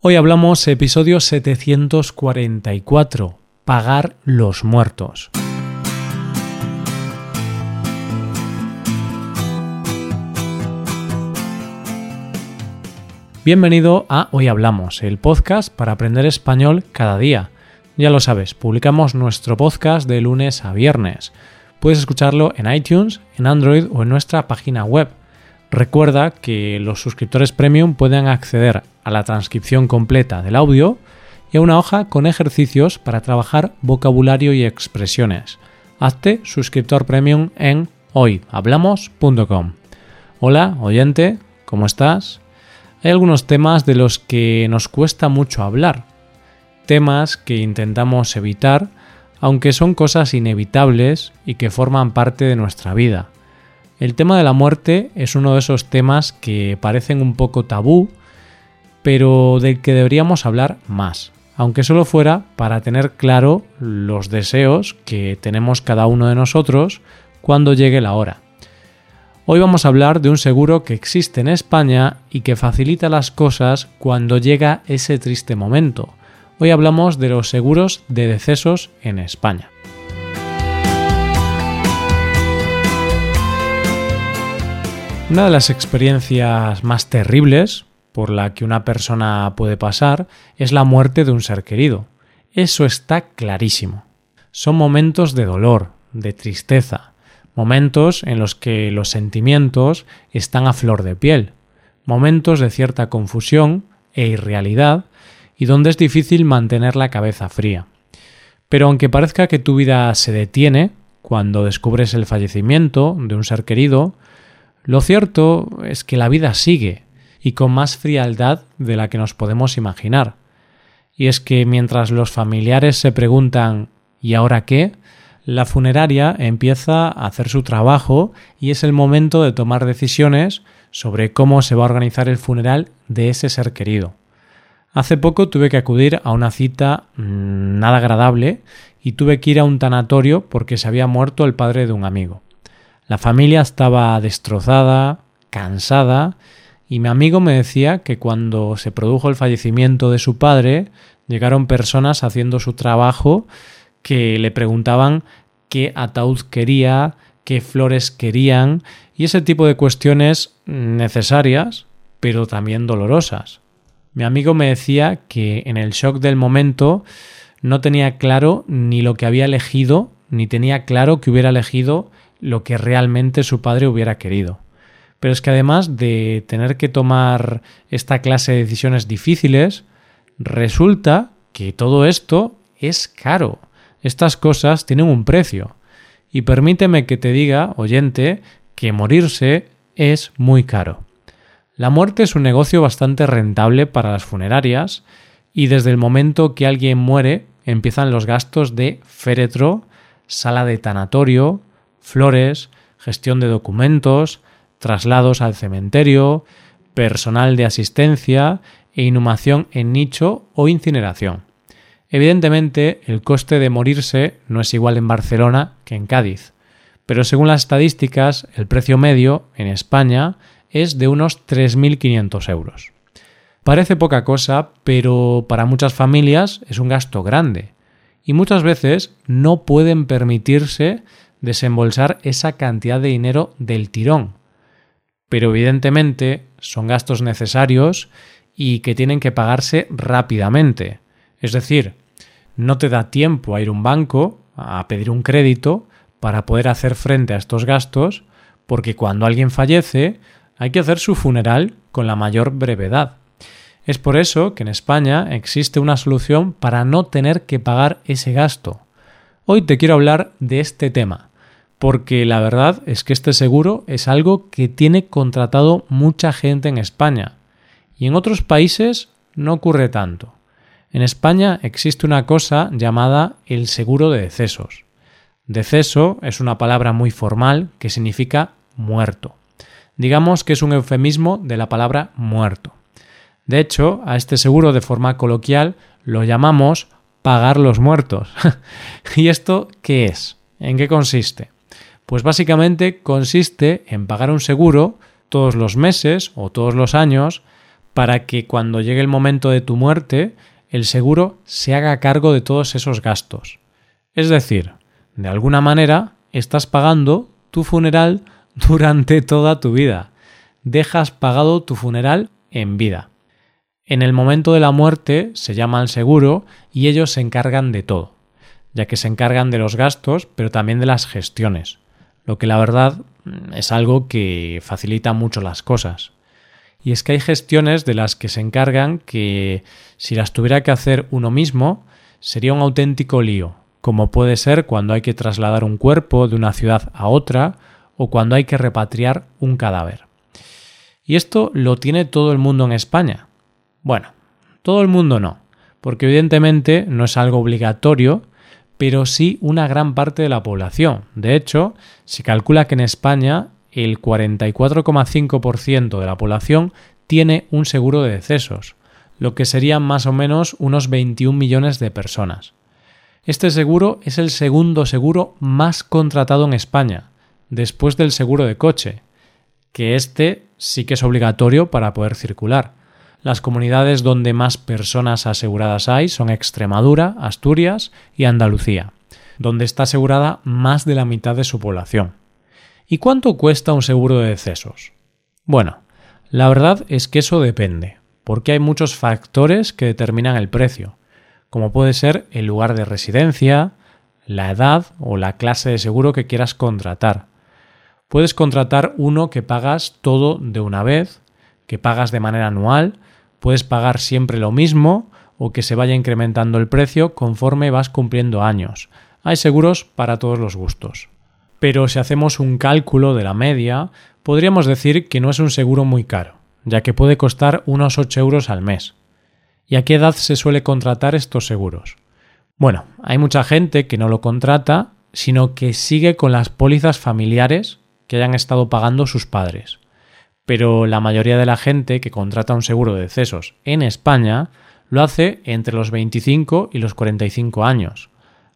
Hoy hablamos episodio 744, pagar los muertos. Bienvenido a Hoy Hablamos, el podcast para aprender español cada día. Ya lo sabes, publicamos nuestro podcast de lunes a viernes. Puedes escucharlo en iTunes, en Android o en nuestra página web. Recuerda que los suscriptores premium pueden acceder a la transcripción completa del audio y a una hoja con ejercicios para trabajar vocabulario y expresiones. Hazte suscriptor premium en hoyhablamos.com. Hola, oyente, ¿cómo estás? Hay algunos temas de los que nos cuesta mucho hablar, temas que intentamos evitar, aunque son cosas inevitables y que forman parte de nuestra vida. El tema de la muerte es uno de esos temas que parecen un poco tabú pero del que deberíamos hablar más, aunque solo fuera para tener claro los deseos que tenemos cada uno de nosotros cuando llegue la hora. Hoy vamos a hablar de un seguro que existe en España y que facilita las cosas cuando llega ese triste momento. Hoy hablamos de los seguros de decesos en España. Una de las experiencias más terribles por la que una persona puede pasar es la muerte de un ser querido. Eso está clarísimo. Son momentos de dolor, de tristeza, momentos en los que los sentimientos están a flor de piel, momentos de cierta confusión e irrealidad y donde es difícil mantener la cabeza fría. Pero aunque parezca que tu vida se detiene cuando descubres el fallecimiento de un ser querido, lo cierto es que la vida sigue y con más frialdad de la que nos podemos imaginar. Y es que mientras los familiares se preguntan ¿y ahora qué? la funeraria empieza a hacer su trabajo y es el momento de tomar decisiones sobre cómo se va a organizar el funeral de ese ser querido. Hace poco tuve que acudir a una cita mm, nada agradable y tuve que ir a un tanatorio porque se había muerto el padre de un amigo. La familia estaba destrozada, cansada y mi amigo me decía que cuando se produjo el fallecimiento de su padre, llegaron personas haciendo su trabajo que le preguntaban qué ataúd quería, qué flores querían y ese tipo de cuestiones necesarias, pero también dolorosas. Mi amigo me decía que en el shock del momento no tenía claro ni lo que había elegido, ni tenía claro que hubiera elegido lo que realmente su padre hubiera querido. Pero es que además de tener que tomar esta clase de decisiones difíciles, resulta que todo esto es caro. Estas cosas tienen un precio. Y permíteme que te diga, oyente, que morirse es muy caro. La muerte es un negocio bastante rentable para las funerarias y desde el momento que alguien muere empiezan los gastos de féretro, sala de tanatorio, flores, gestión de documentos, traslados al cementerio, personal de asistencia e inhumación en nicho o incineración. Evidentemente, el coste de morirse no es igual en Barcelona que en Cádiz, pero según las estadísticas, el precio medio en España es de unos 3.500 euros. Parece poca cosa, pero para muchas familias es un gasto grande, y muchas veces no pueden permitirse desembolsar esa cantidad de dinero del tirón, pero evidentemente son gastos necesarios y que tienen que pagarse rápidamente. Es decir, no te da tiempo a ir a un banco a pedir un crédito para poder hacer frente a estos gastos, porque cuando alguien fallece hay que hacer su funeral con la mayor brevedad. Es por eso que en España existe una solución para no tener que pagar ese gasto. Hoy te quiero hablar de este tema, porque la verdad es que este seguro es algo que tiene contratado mucha gente en España y en otros países no ocurre tanto. En España existe una cosa llamada el seguro de decesos. Deceso es una palabra muy formal que significa muerto. Digamos que es un eufemismo de la palabra muerto. De hecho, a este seguro de forma coloquial lo llamamos pagar los muertos. ¿Y esto qué es? ¿En qué consiste? Pues básicamente consiste en pagar un seguro todos los meses o todos los años para que cuando llegue el momento de tu muerte, el seguro se haga cargo de todos esos gastos. Es decir, de alguna manera estás pagando tu funeral durante toda tu vida. Dejas pagado tu funeral en vida. En el momento de la muerte se llama al seguro y ellos se encargan de todo, ya que se encargan de los gastos, pero también de las gestiones, lo que la verdad mm, es algo que facilita mucho las cosas. Y es que hay gestiones de las que se encargan que si las tuviera que hacer uno mismo sería un auténtico lío, como puede ser cuando hay que trasladar un cuerpo de una ciudad a otra o cuando hay que repatriar un cadáver. Y esto lo tiene todo el mundo en España. Bueno, todo el mundo no, porque evidentemente no es algo obligatorio, pero sí una gran parte de la población. De hecho, se calcula que en España el 44,5% de la población tiene un seguro de decesos, lo que serían más o menos unos 21 millones de personas. Este seguro es el segundo seguro más contratado en España, después del seguro de coche, que este sí que es obligatorio para poder circular. Las comunidades donde más personas aseguradas hay son Extremadura, Asturias y Andalucía, donde está asegurada más de la mitad de su población. ¿Y cuánto cuesta un seguro de decesos? Bueno, la verdad es que eso depende, porque hay muchos factores que determinan el precio como puede ser el lugar de residencia, la edad o la clase de seguro que quieras contratar. Puedes contratar uno que pagas todo de una vez, que pagas de manera anual, puedes pagar siempre lo mismo o que se vaya incrementando el precio conforme vas cumpliendo años. Hay seguros para todos los gustos. Pero si hacemos un cálculo de la media, podríamos decir que no es un seguro muy caro, ya que puede costar unos 8 euros al mes. ¿Y a qué edad se suele contratar estos seguros? Bueno, hay mucha gente que no lo contrata, sino que sigue con las pólizas familiares que hayan estado pagando sus padres. Pero la mayoría de la gente que contrata un seguro de decesos en España lo hace entre los 25 y los 45 años.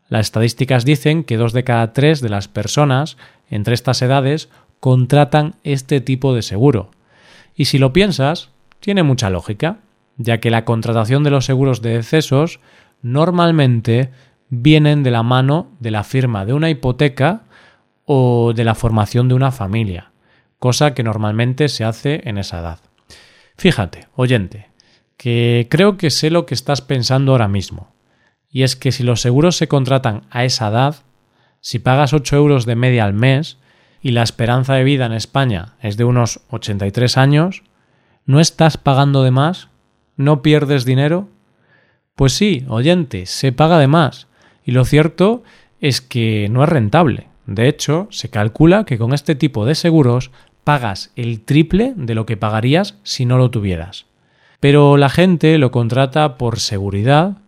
Las estadísticas dicen que dos de cada tres de las personas entre estas edades contratan este tipo de seguro. Y si lo piensas, tiene mucha lógica ya que la contratación de los seguros de decesos normalmente vienen de la mano de la firma de una hipoteca o de la formación de una familia, cosa que normalmente se hace en esa edad. Fíjate, oyente, que creo que sé lo que estás pensando ahora mismo, y es que si los seguros se contratan a esa edad, si pagas 8 euros de media al mes y la esperanza de vida en España es de unos 83 años, ¿no estás pagando de más ¿No pierdes dinero? Pues sí, oyente, se paga de más. Y lo cierto es que no es rentable. De hecho, se calcula que con este tipo de seguros pagas el triple de lo que pagarías si no lo tuvieras. Pero la gente lo contrata por seguridad,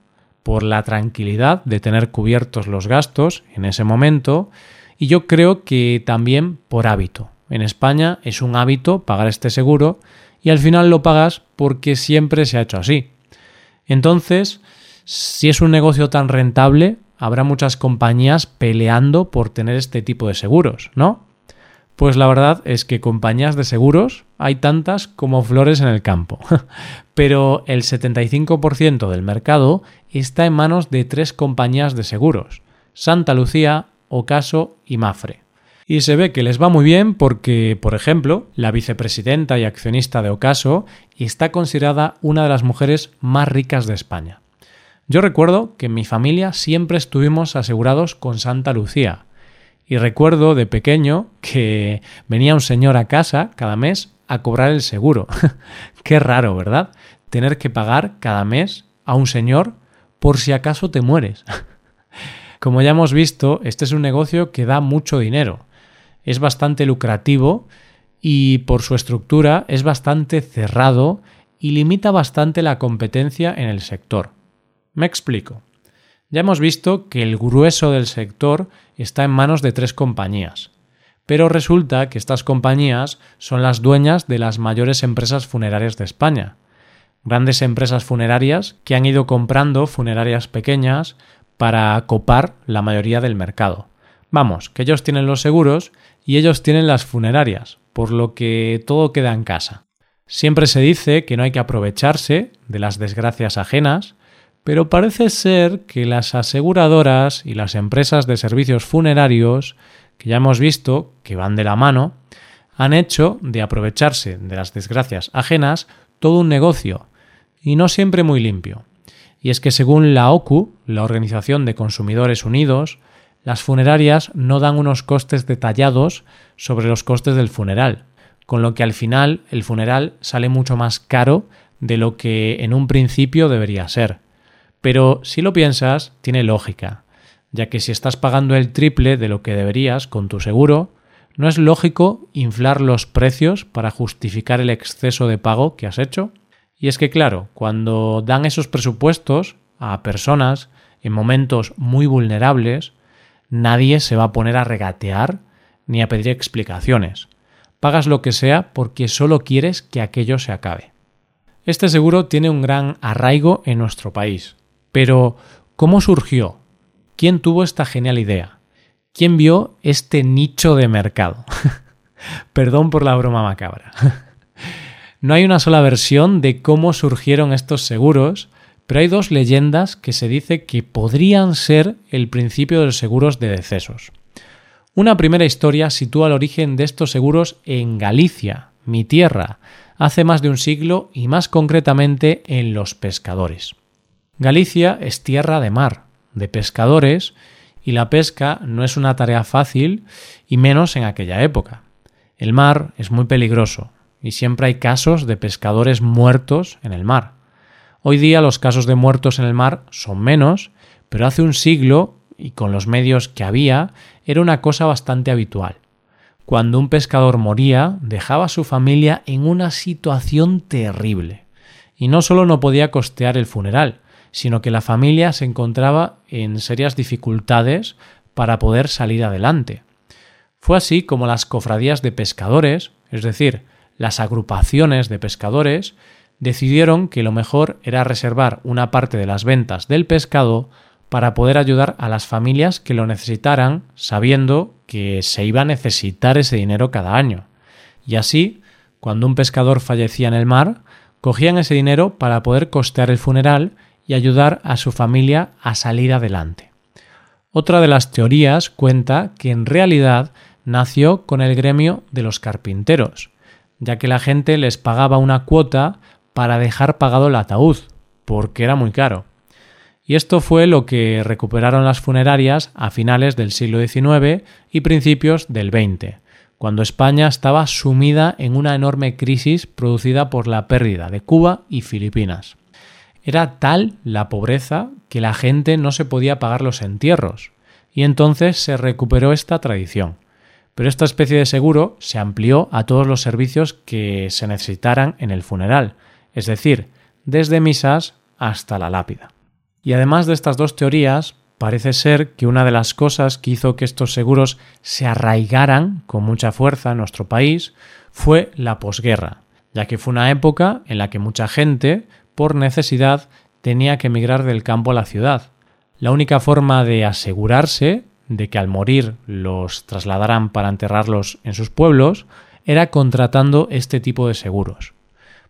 por la tranquilidad de tener cubiertos los gastos en ese momento, y yo creo que también por hábito. En España es un hábito pagar este seguro y al final lo pagas porque siempre se ha hecho así. Entonces, si es un negocio tan rentable, habrá muchas compañías peleando por tener este tipo de seguros, ¿no? Pues la verdad es que compañías de seguros hay tantas como flores en el campo. Pero el 75% del mercado está en manos de tres compañías de seguros, Santa Lucía, Ocaso y Mafre. Y se ve que les va muy bien porque, por ejemplo, la vicepresidenta y accionista de Ocaso está considerada una de las mujeres más ricas de España. Yo recuerdo que en mi familia siempre estuvimos asegurados con Santa Lucía. Y recuerdo de pequeño que venía un señor a casa cada mes a cobrar el seguro. Qué raro, ¿verdad? Tener que pagar cada mes a un señor por si acaso te mueres. Como ya hemos visto, este es un negocio que da mucho dinero es bastante lucrativo y por su estructura es bastante cerrado y limita bastante la competencia en el sector. Me explico. Ya hemos visto que el grueso del sector está en manos de tres compañías, pero resulta que estas compañías son las dueñas de las mayores empresas funerarias de España. Grandes empresas funerarias que han ido comprando funerarias pequeñas para copar la mayoría del mercado. Vamos, que ellos tienen los seguros y ellos tienen las funerarias, por lo que todo queda en casa. Siempre se dice que no hay que aprovecharse de las desgracias ajenas, pero parece ser que las aseguradoras y las empresas de servicios funerarios, que ya hemos visto que van de la mano, han hecho de aprovecharse de las desgracias ajenas todo un negocio, y no siempre muy limpio. Y es que según la OCU, la Organización de Consumidores Unidos, las funerarias no dan unos costes detallados sobre los costes del funeral, con lo que al final el funeral sale mucho más caro de lo que en un principio debería ser. Pero si lo piensas, tiene lógica, ya que si estás pagando el triple de lo que deberías con tu seguro, ¿no es lógico inflar los precios para justificar el exceso de pago que has hecho? Y es que claro, cuando dan esos presupuestos a personas en momentos muy vulnerables, nadie se va a poner a regatear ni a pedir explicaciones. Pagas lo que sea porque solo quieres que aquello se acabe. Este seguro tiene un gran arraigo en nuestro país. Pero, ¿cómo surgió? ¿Quién tuvo esta genial idea? ¿Quién vio este nicho de mercado? Perdón por la broma macabra. no hay una sola versión de cómo surgieron estos seguros, pero hay dos leyendas que se dice que podrían ser el principio de los seguros de decesos. Una primera historia sitúa el origen de estos seguros en Galicia, mi tierra, hace más de un siglo y más concretamente en los pescadores. Galicia es tierra de mar, de pescadores, y la pesca no es una tarea fácil y menos en aquella época. El mar es muy peligroso y siempre hay casos de pescadores muertos en el mar. Hoy día los casos de muertos en el mar son menos, pero hace un siglo y con los medios que había, era una cosa bastante habitual. Cuando un pescador moría, dejaba a su familia en una situación terrible. Y no solo no podía costear el funeral, sino que la familia se encontraba en serias dificultades para poder salir adelante. Fue así como las cofradías de pescadores, es decir, las agrupaciones de pescadores, decidieron que lo mejor era reservar una parte de las ventas del pescado para poder ayudar a las familias que lo necesitaran, sabiendo que se iba a necesitar ese dinero cada año. Y así, cuando un pescador fallecía en el mar, cogían ese dinero para poder costear el funeral y ayudar a su familia a salir adelante. Otra de las teorías cuenta que en realidad nació con el gremio de los carpinteros, ya que la gente les pagaba una cuota para dejar pagado el ataúd, porque era muy caro. Y esto fue lo que recuperaron las funerarias a finales del siglo XIX y principios del XX, cuando España estaba sumida en una enorme crisis producida por la pérdida de Cuba y Filipinas. Era tal la pobreza que la gente no se podía pagar los entierros, y entonces se recuperó esta tradición. Pero esta especie de seguro se amplió a todos los servicios que se necesitaran en el funeral, es decir, desde misas hasta la lápida. Y además de estas dos teorías, parece ser que una de las cosas que hizo que estos seguros se arraigaran con mucha fuerza en nuestro país fue la posguerra, ya que fue una época en la que mucha gente, por necesidad, tenía que emigrar del campo a la ciudad. La única forma de asegurarse de que al morir los trasladaran para enterrarlos en sus pueblos era contratando este tipo de seguros.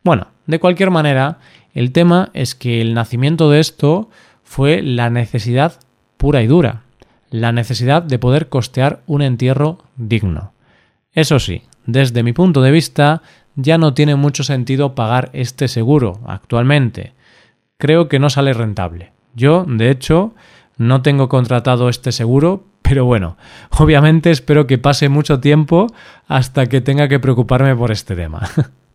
Bueno, de cualquier manera, el tema es que el nacimiento de esto fue la necesidad pura y dura, la necesidad de poder costear un entierro digno. Eso sí, desde mi punto de vista, ya no tiene mucho sentido pagar este seguro actualmente. Creo que no sale rentable. Yo, de hecho, no tengo contratado este seguro, pero bueno, obviamente espero que pase mucho tiempo hasta que tenga que preocuparme por este tema.